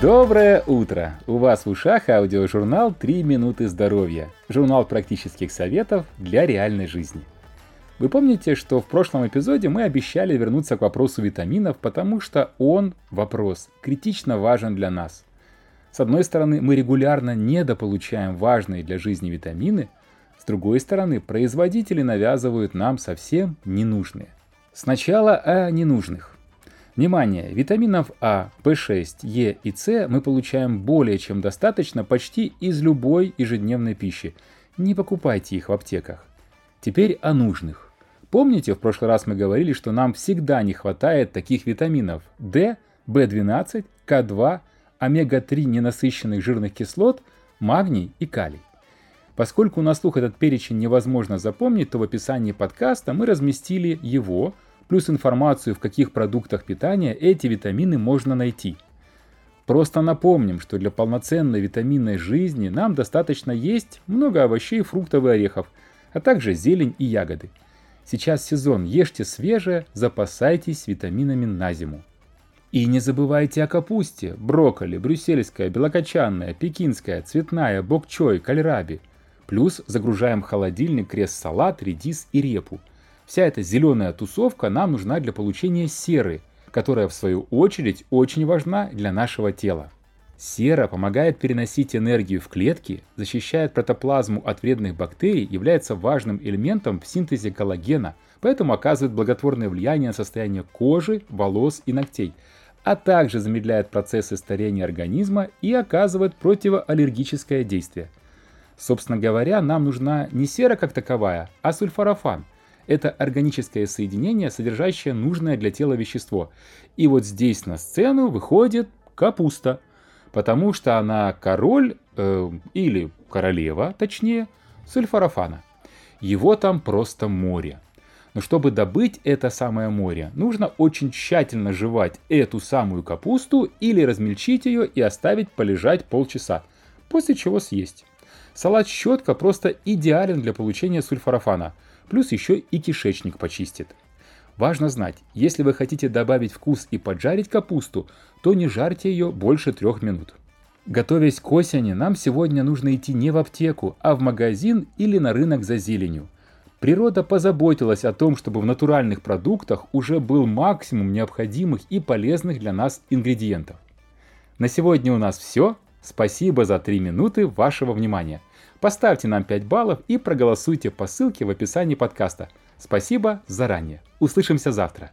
Доброе утро! У вас в ушах аудиожурнал «Три минуты здоровья». Журнал практических советов для реальной жизни. Вы помните, что в прошлом эпизоде мы обещали вернуться к вопросу витаминов, потому что он, вопрос, критично важен для нас. С одной стороны, мы регулярно недополучаем важные для жизни витамины, с другой стороны, производители навязывают нам совсем ненужные. Сначала о ненужных. Внимание! Витаминов А, В6, Е и С мы получаем более чем достаточно почти из любой ежедневной пищи. Не покупайте их в аптеках. Теперь о нужных. Помните, в прошлый раз мы говорили, что нам всегда не хватает таких витаминов D, В12, К2, омега-3 ненасыщенных жирных кислот, магний и калий. Поскольку на слух этот перечень невозможно запомнить, то в описании подкаста мы разместили его – плюс информацию, в каких продуктах питания эти витамины можно найти. Просто напомним, что для полноценной витаминной жизни нам достаточно есть много овощей, фруктов и орехов, а также зелень и ягоды. Сейчас сезон, ешьте свежее, запасайтесь витаминами на зиму. И не забывайте о капусте, брокколи, брюссельская, белокочанная, пекинская, цветная, бокчой, кальраби. Плюс загружаем в холодильник крест-салат, редис и репу – Вся эта зеленая тусовка нам нужна для получения серы, которая в свою очередь очень важна для нашего тела. Сера помогает переносить энергию в клетки, защищает протоплазму от вредных бактерий, является важным элементом в синтезе коллагена, поэтому оказывает благотворное влияние на состояние кожи, волос и ногтей, а также замедляет процессы старения организма и оказывает противоаллергическое действие. Собственно говоря, нам нужна не сера как таковая, а сульфорафан – это органическое соединение, содержащее нужное для тела вещество. И вот здесь на сцену выходит капуста, потому что она король э, или королева, точнее, сульфорафана. Его там просто море. Но чтобы добыть это самое море, нужно очень тщательно жевать эту самую капусту или размельчить ее и оставить полежать полчаса, после чего съесть. Салат щетка просто идеален для получения сульфорафана – плюс еще и кишечник почистит. Важно знать, если вы хотите добавить вкус и поджарить капусту, то не жарьте ее больше трех минут. Готовясь к осени, нам сегодня нужно идти не в аптеку, а в магазин или на рынок за зеленью. Природа позаботилась о том, чтобы в натуральных продуктах уже был максимум необходимых и полезных для нас ингредиентов. На сегодня у нас все. Спасибо за 3 минуты вашего внимания. Поставьте нам 5 баллов и проголосуйте по ссылке в описании подкаста. Спасибо заранее. Услышимся завтра.